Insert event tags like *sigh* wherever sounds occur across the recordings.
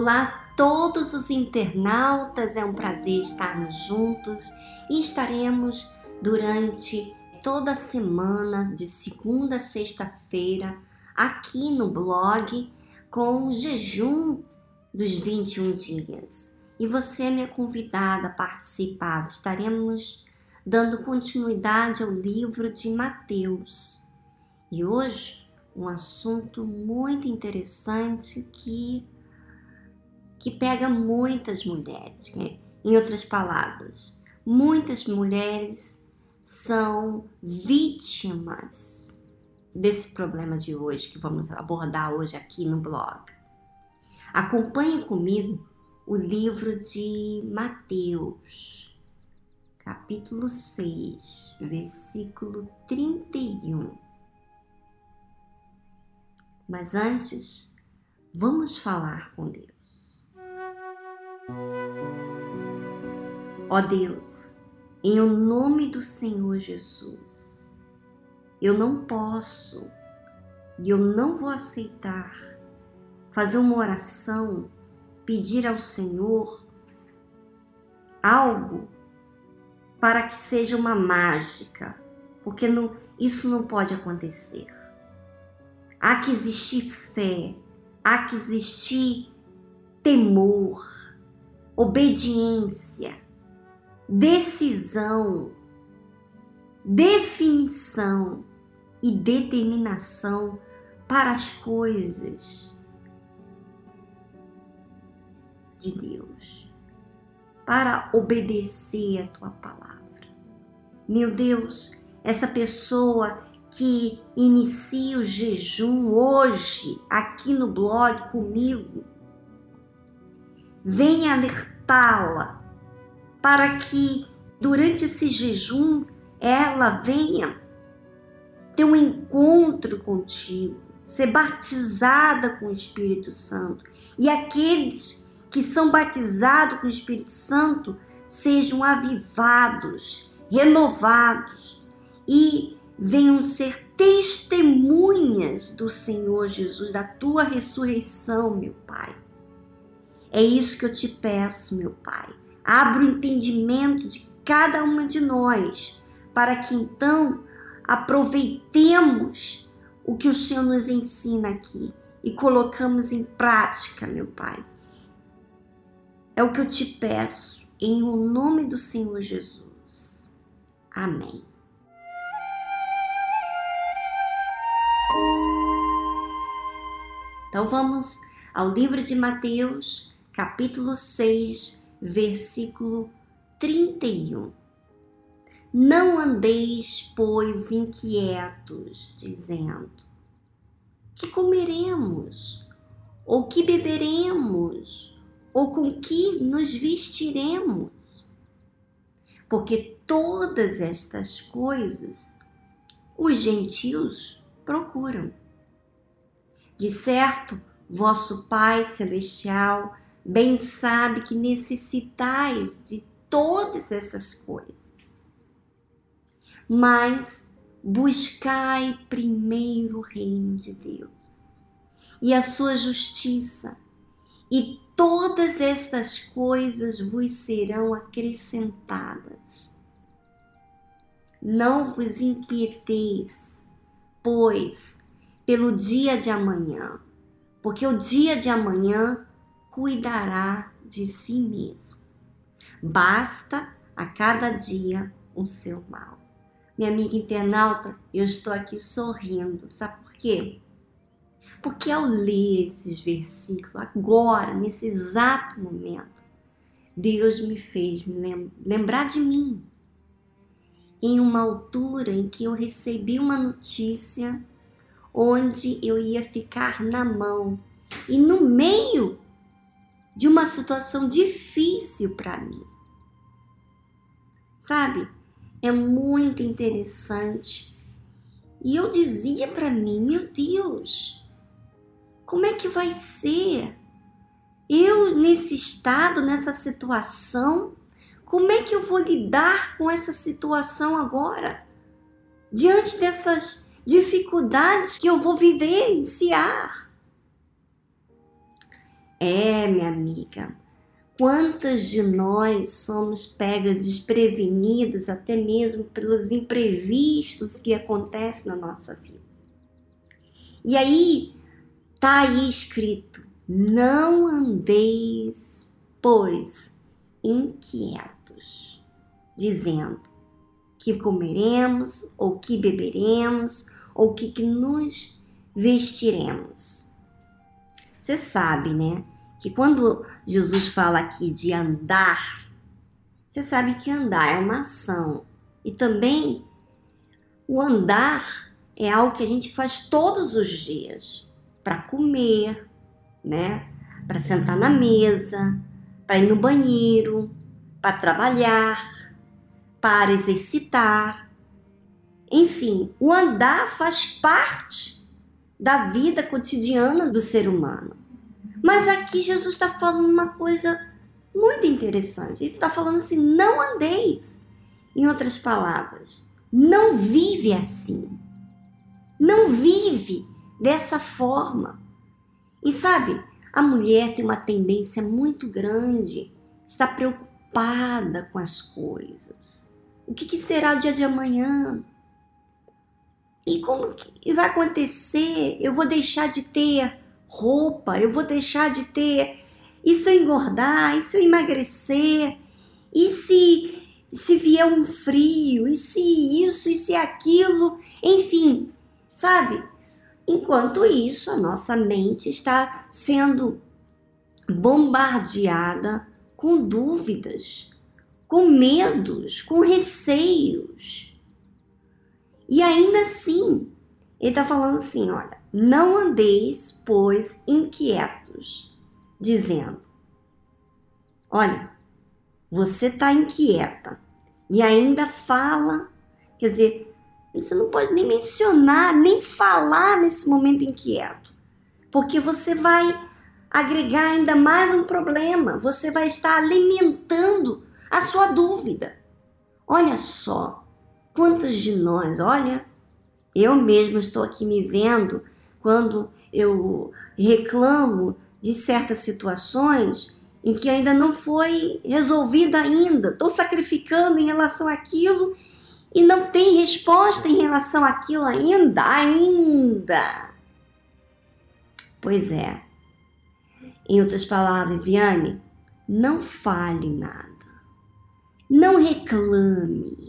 Olá, todos os internautas, é um prazer estarmos juntos e estaremos durante toda a semana, de segunda a sexta-feira, aqui no blog, com o jejum dos 21 dias. E você é minha convidada a participar. Estaremos dando continuidade ao livro de Mateus. E hoje, um assunto muito interessante que que pega muitas mulheres. Né? Em outras palavras, muitas mulheres são vítimas desse problema de hoje que vamos abordar hoje aqui no blog. Acompanhe comigo o livro de Mateus, capítulo 6, versículo 31. Mas antes, vamos falar com Deus. Ó Deus, em o nome do Senhor Jesus, eu não posso e eu não vou aceitar fazer uma oração, pedir ao Senhor algo para que seja uma mágica, porque não, isso não pode acontecer. Há que existir fé, há que existir temor, obediência, decisão, definição e determinação para as coisas de Deus, para obedecer a tua palavra. Meu Deus, essa pessoa que inicia o jejum hoje aqui no blog comigo, venha alertá-la para que durante esse jejum ela venha ter um encontro contigo, ser batizada com o Espírito Santo. E aqueles que são batizados com o Espírito Santo sejam avivados, renovados e venham ser testemunhas do Senhor Jesus, da tua ressurreição, meu Pai. É isso que eu te peço, meu Pai. Abra o entendimento de cada uma de nós, para que então aproveitemos o que o Senhor nos ensina aqui e colocamos em prática, meu Pai. É o que eu te peço, em o nome do Senhor Jesus. Amém. Então vamos ao livro de Mateus, capítulo 6, versículo 31. Não andeis, pois, inquietos, dizendo: que comeremos? Ou que beberemos? Ou com que nos vestiremos? Porque todas estas coisas os gentios procuram. De certo, vosso Pai Celestial bem sabe que necessitais de todas essas coisas. Mas buscai primeiro o reino de Deus e a sua justiça, e todas essas coisas vos serão acrescentadas. Não vos inquieteis, pois, pelo dia de amanhã, porque o dia de amanhã cuidará de si mesmo. Basta a cada dia o seu mal. Minha amiga internauta, eu estou aqui sorrindo. Sabe por quê? Porque ao ler esses versículos, agora, nesse exato momento, Deus me fez lembrar de mim. Em uma altura em que eu recebi uma notícia onde eu ia ficar na mão e no meio de uma situação difícil para mim. Sabe? É muito interessante. E eu dizia para mim, meu Deus, como é que vai ser? Eu nesse estado, nessa situação, como é que eu vou lidar com essa situação agora? Diante dessas dificuldades que eu vou vivenciar. É, minha amiga, quantas de nós somos pegas desprevenidas até mesmo pelos imprevistos que acontecem na nossa vida. E aí tá aí escrito: não andeis, pois, inquietos, dizendo que comeremos, ou que beberemos, ou que, que nos vestiremos. Você sabe, né? Que quando Jesus fala aqui de andar, você sabe que andar é uma ação. E também o andar é algo que a gente faz todos os dias para comer, né? Para sentar na mesa, para ir no banheiro, para trabalhar, para exercitar. Enfim, o andar faz parte da vida cotidiana do ser humano. Mas aqui Jesus está falando uma coisa muito interessante. Ele está falando assim: não andeis. Em outras palavras, não vive assim. Não vive dessa forma. E sabe, a mulher tem uma tendência muito grande, está preocupada com as coisas. O que, será o dia de amanhã? E como que vai acontecer? Eu vou deixar de ter roupa, eu vou deixar de ter. E se eu engordar? E se eu emagrecer? E se, se vier um frio? E se isso? E se aquilo? Enfim, sabe? Enquanto isso, a nossa mente está sendo bombardeada com dúvidas, com medos, com receios. Ainda assim, ele está falando assim: olha, não andeis, pois, inquietos, dizendo: olha, você está inquieta e ainda fala, quer dizer, você não pode nem mencionar, nem falar nesse momento inquieto, porque você vai agregar ainda mais um problema, você vai estar alimentando a sua dúvida. Olha só, quantos de nós, olha, eu mesmo estou aqui me vendo quando eu reclamo de certas situações em que ainda não foi resolvida ainda. Estou sacrificando em relação àquilo e não tem resposta em relação àquilo ainda, ainda. Pois é. Em outras palavras, Viane, não fale nada. Não reclame.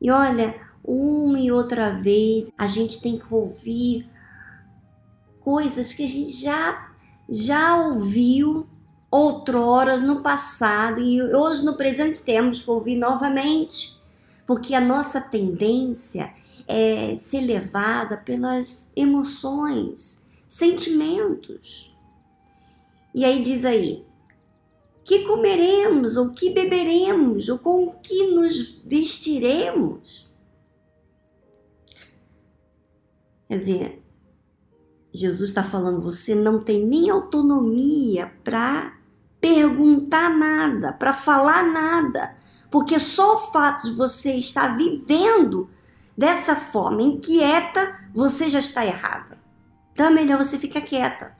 E olha, uma e outra vez a gente tem que ouvir coisas que a gente já já ouviu outrora no passado e hoje no presente temos que ouvir novamente, porque a nossa tendência é ser levada pelas emoções, sentimentos. E aí diz aí: que comeremos, ou que beberemos, ou com que nos vestiremos? Quer dizer, Jesus está falando, você não tem nem autonomia para perguntar nada, para falar nada, porque só o fato de você estar vivendo dessa forma inquieta, você já está errada. Então é melhor você ficar quieta.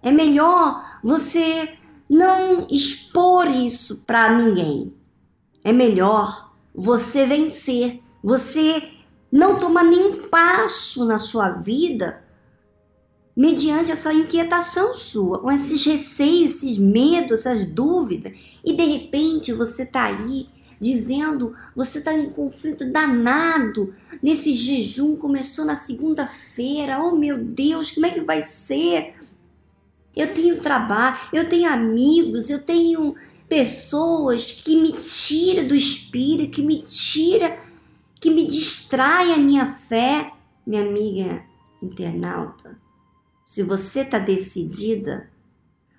É melhor você não expor isso para ninguém. É melhor você vencer, você não tomar nenhum passo na sua vida mediante essa inquietação sua, com esses receios, esses medos, essas dúvidas, e de repente você está aí dizendo, você está em conflito danado, nesse jejum começou na segunda-feira, oh meu Deus, como é que vai ser? Eu tenho trabalho, eu tenho amigos, eu tenho pessoas que me tiram do espírito, que me tira, que me distrai a minha fé, minha amiga internauta. Se você está decidida,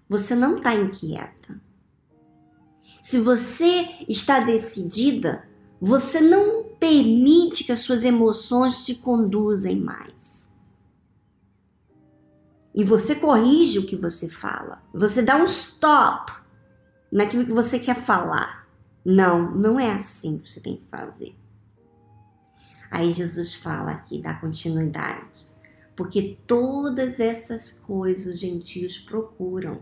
você não está inquieta. Se você está decidida, você não permite que as suas emoções te conduzem mais. E você corrige o que você fala. Você dá um stop naquilo que você quer falar. Não, não é assim que você tem que fazer. Aí Jesus fala aqui, dá continuidade. Porque todas essas coisas os gentios procuram.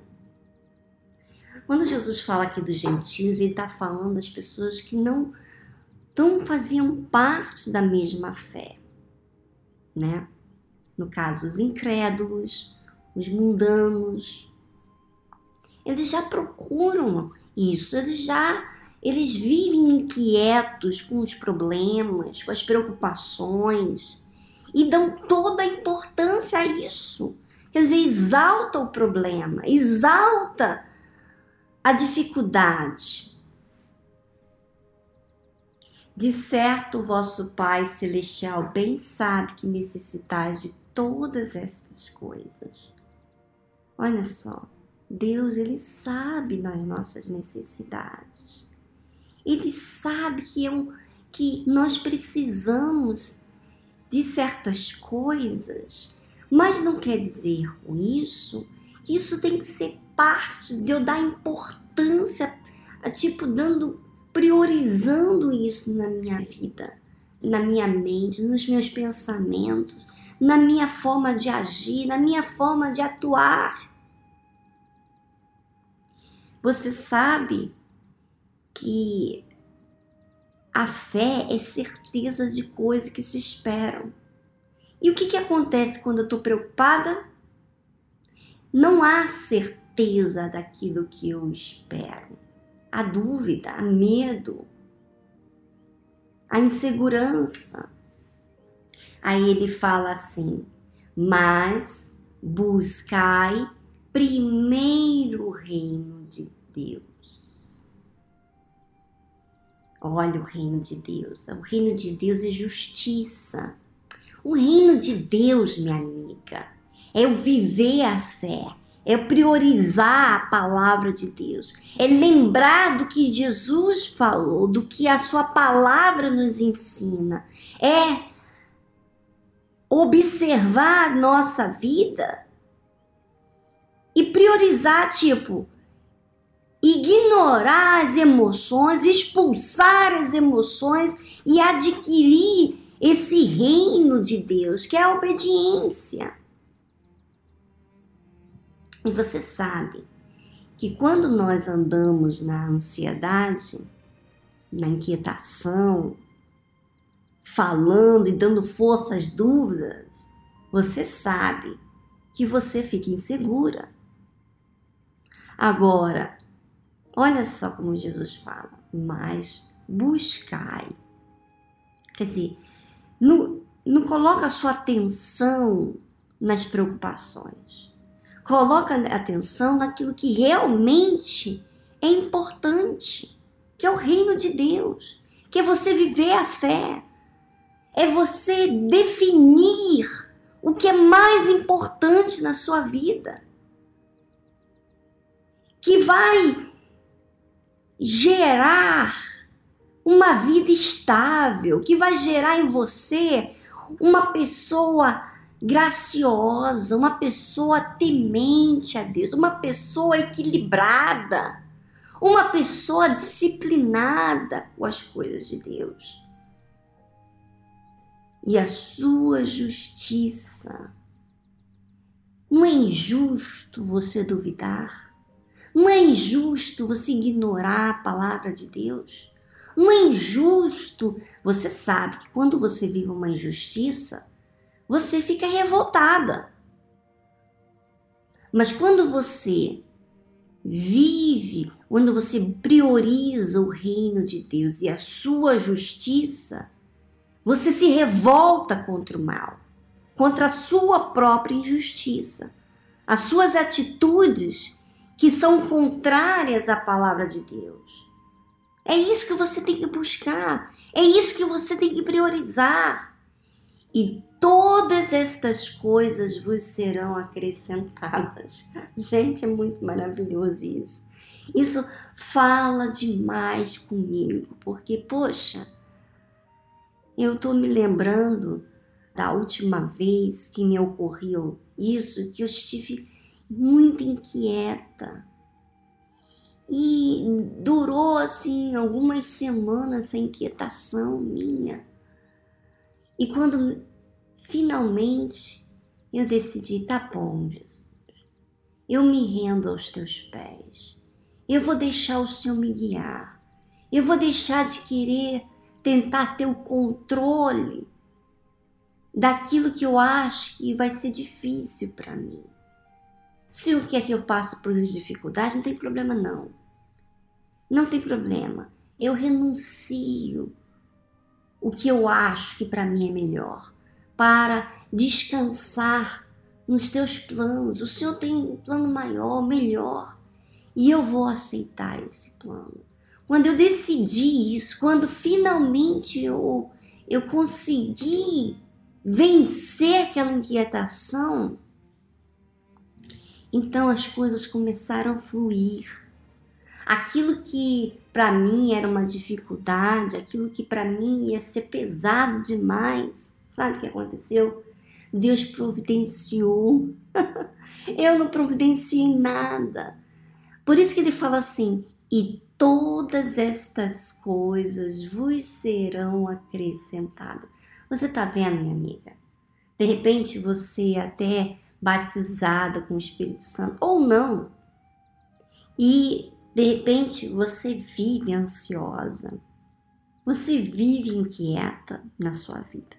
Quando Jesus fala aqui dos gentios, ele está falando das pessoas que não, não faziam parte da mesma fé, né? No caso, os incrédulos, os mundanos, eles já procuram isso, eles já eles vivem inquietos com os problemas, com as preocupações e dão toda a importância a isso. Quer dizer, exalta o problema, exalta a dificuldade. De certo, vosso Pai Celestial bem sabe que necessitais de todas estas coisas. Olha só, Deus ele sabe das nossas necessidades. Ele sabe que, é um, que nós precisamos de certas coisas, mas não quer dizer com isso que isso tem que ser parte de eu dar importância, tipo, dando, priorizando isso na minha vida, na minha mente, nos meus pensamentos, na minha forma de agir, na minha forma de atuar. Você sabe que a fé é certeza de coisas que se esperam. E o que, que acontece quando eu estou preocupada? Não há certeza daquilo que eu espero. A dúvida, a medo, a insegurança. Aí ele fala assim: mas buscai primeiro o reino Deus. Olha o reino de Deus. O reino de Deus é justiça. O reino de Deus, minha amiga, é o viver a fé, é priorizar a palavra de Deus, é lembrar do que Jesus falou, do que a sua palavra nos ensina, é observar a nossa vida e priorizar, tipo, ignorar as emoções, expulsar as emoções e adquirir esse reino de Deus, que é a obediência. E você sabe que quando nós andamos na ansiedade, na inquietação, falando e dando força às dúvidas, você sabe que você fica insegura. Agora, olha só como Jesus fala, mas buscai. Quer dizer, não, não coloca a sua atenção nas preocupações. Coloca atenção naquilo que realmente é importante, que é o reino de Deus, que é você viver a fé, é você definir o que é mais importante na sua vida que vai gerar uma vida estável, que vai gerar em você uma pessoa graciosa, uma pessoa temente a Deus, uma pessoa equilibrada, uma pessoa disciplinada com as coisas de Deus. E a sua justiça. Não é injusto você duvidar? Não é injusto você ignorar a palavra de Deus? Não é injusto. Você sabe que quando você vive uma injustiça, você fica revoltada. Mas quando você vive, quando você prioriza o reino de Deus e a sua justiça, você se revolta contra o mal, contra a sua própria injustiça. As suas atitudes que são contrárias à palavra de Deus. É isso que você tem que buscar, é isso que você tem que priorizar. E todas estas coisas vos serão acrescentadas. *laughs* Gente, é muito maravilhoso isso. Isso fala demais comigo, porque, poxa, eu estou me lembrando da última vez que me ocorreu isso, que eu estive muito inquieta. E durou assim algumas semanas essa inquietação minha. E quando finalmente eu decidi, tá bom, Jesus, eu me rendo aos teus pés. Eu vou deixar o Senhor me guiar. Eu vou deixar de querer tentar ter o controle daquilo que eu acho que vai ser difícil para mim. Se o quer que eu passe por essas dificuldades, não tem problema não. Não tem problema. Eu renuncio o que eu acho que para mim é melhor para descansar nos teus planos. O Senhor tem um plano maior, melhor, e eu vou aceitar esse plano. Quando eu decidi isso, quando finalmente eu, eu consegui vencer aquela inquietação, então as coisas começaram a fluir. Aquilo que para mim era uma dificuldade, aquilo que para mim ia ser pesado demais, sabe o que aconteceu? Deus providenciou. *laughs* Eu não providenciei nada. Por isso que ele fala assim: e todas estas coisas vos serão acrescentadas. Você está vendo, minha amiga? De repente você até batizada com o Espírito Santo ou não. E de repente você vive ansiosa. Você vive inquieta na sua vida.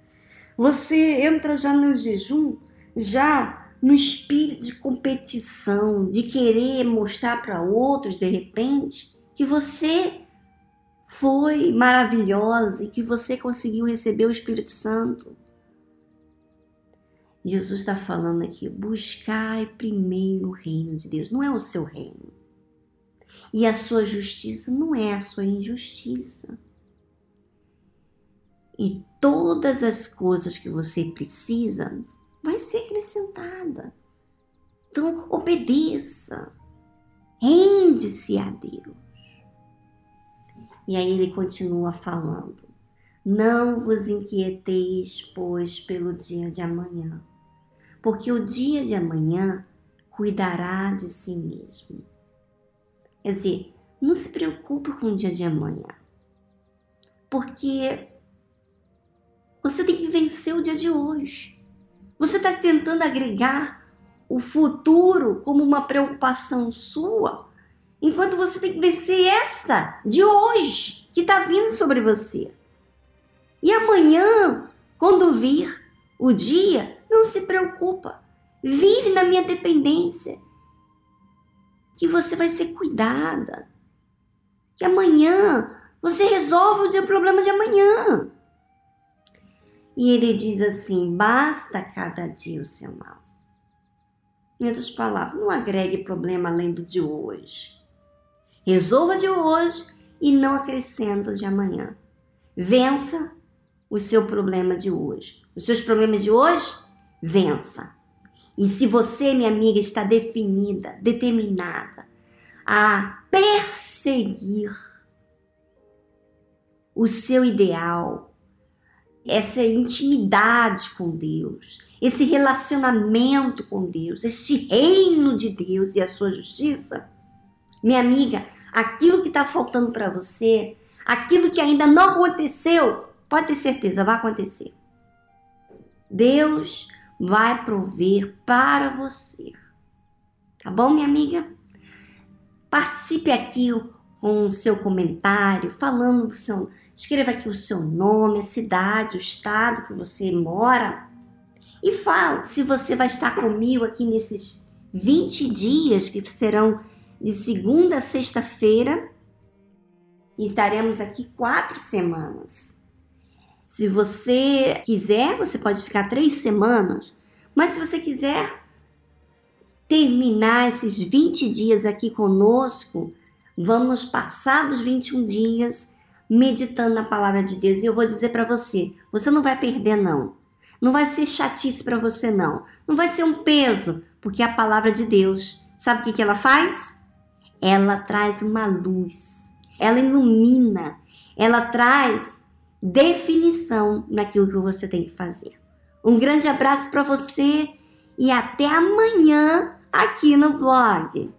Você entra já no jejum, já no espírito de competição, de querer mostrar para outros de repente que você foi maravilhosa e que você conseguiu receber o Espírito Santo. Jesus está falando aqui: buscai primeiro o reino de Deus, não é o seu reino. E a sua justiça não é a sua injustiça e todas as coisas que você precisa vai ser acrescentada. Então, obedeça. Rende-se a Deus. E aí ele continua falando: Não vos inquieteis, pois, pelo dia de amanhã, porque o dia de amanhã cuidará de si mesmo. Quer dizer, não se preocupe com o dia de amanhã, porque você tem que vencer o dia de hoje. Você está tentando agregar o futuro como uma preocupação sua, enquanto você tem que vencer essa de hoje que está vindo sobre você. Quando vir o dia, não se preocupa. Vive na minha dependência. Que você vai ser cuidada. Que amanhã você resolve o problema de amanhã. E ele diz assim: basta cada dia o seu mal. Em outras palavras, não agregue problema além do de hoje. Resolva de hoje e não acrescenta de amanhã. Vença o seu problema de hoje. Os seus problemas de hoje, vença. E se você, minha amiga, está definida, determinada a perseguir o seu ideal, essa intimidade com Deus, esse relacionamento com Deus, este reino de Deus e a sua justiça, minha amiga, aquilo que está faltando para você, aquilo que ainda não aconteceu, pode ter certeza, vai acontecer. Deus vai prover para você. Tá bom, minha amiga? Participe aqui com o seu comentário, falando do seu Escreva aqui o seu nome, a cidade, o estado que você mora e fala se você vai estar comigo aqui nesses 20 dias que serão de segunda a sexta-feira e estaremos aqui quatro semanas. Se você quiser, você pode ficar três semanas, mas se você quiser terminar esses 20 dias aqui conosco, vamos passar dos 21 dias meditando na palavra de Deus. E eu vou dizer para você, você não vai perder não. Não vai ser chatice para você não. Não vai ser um peso, porque a palavra de Deus, sabe o que, que ela faz? Ela traz uma luz. Ela ilumina. Ela traz definição naquilo que você tem que fazer. Um grande abraço para você e até amanhã aqui no blog.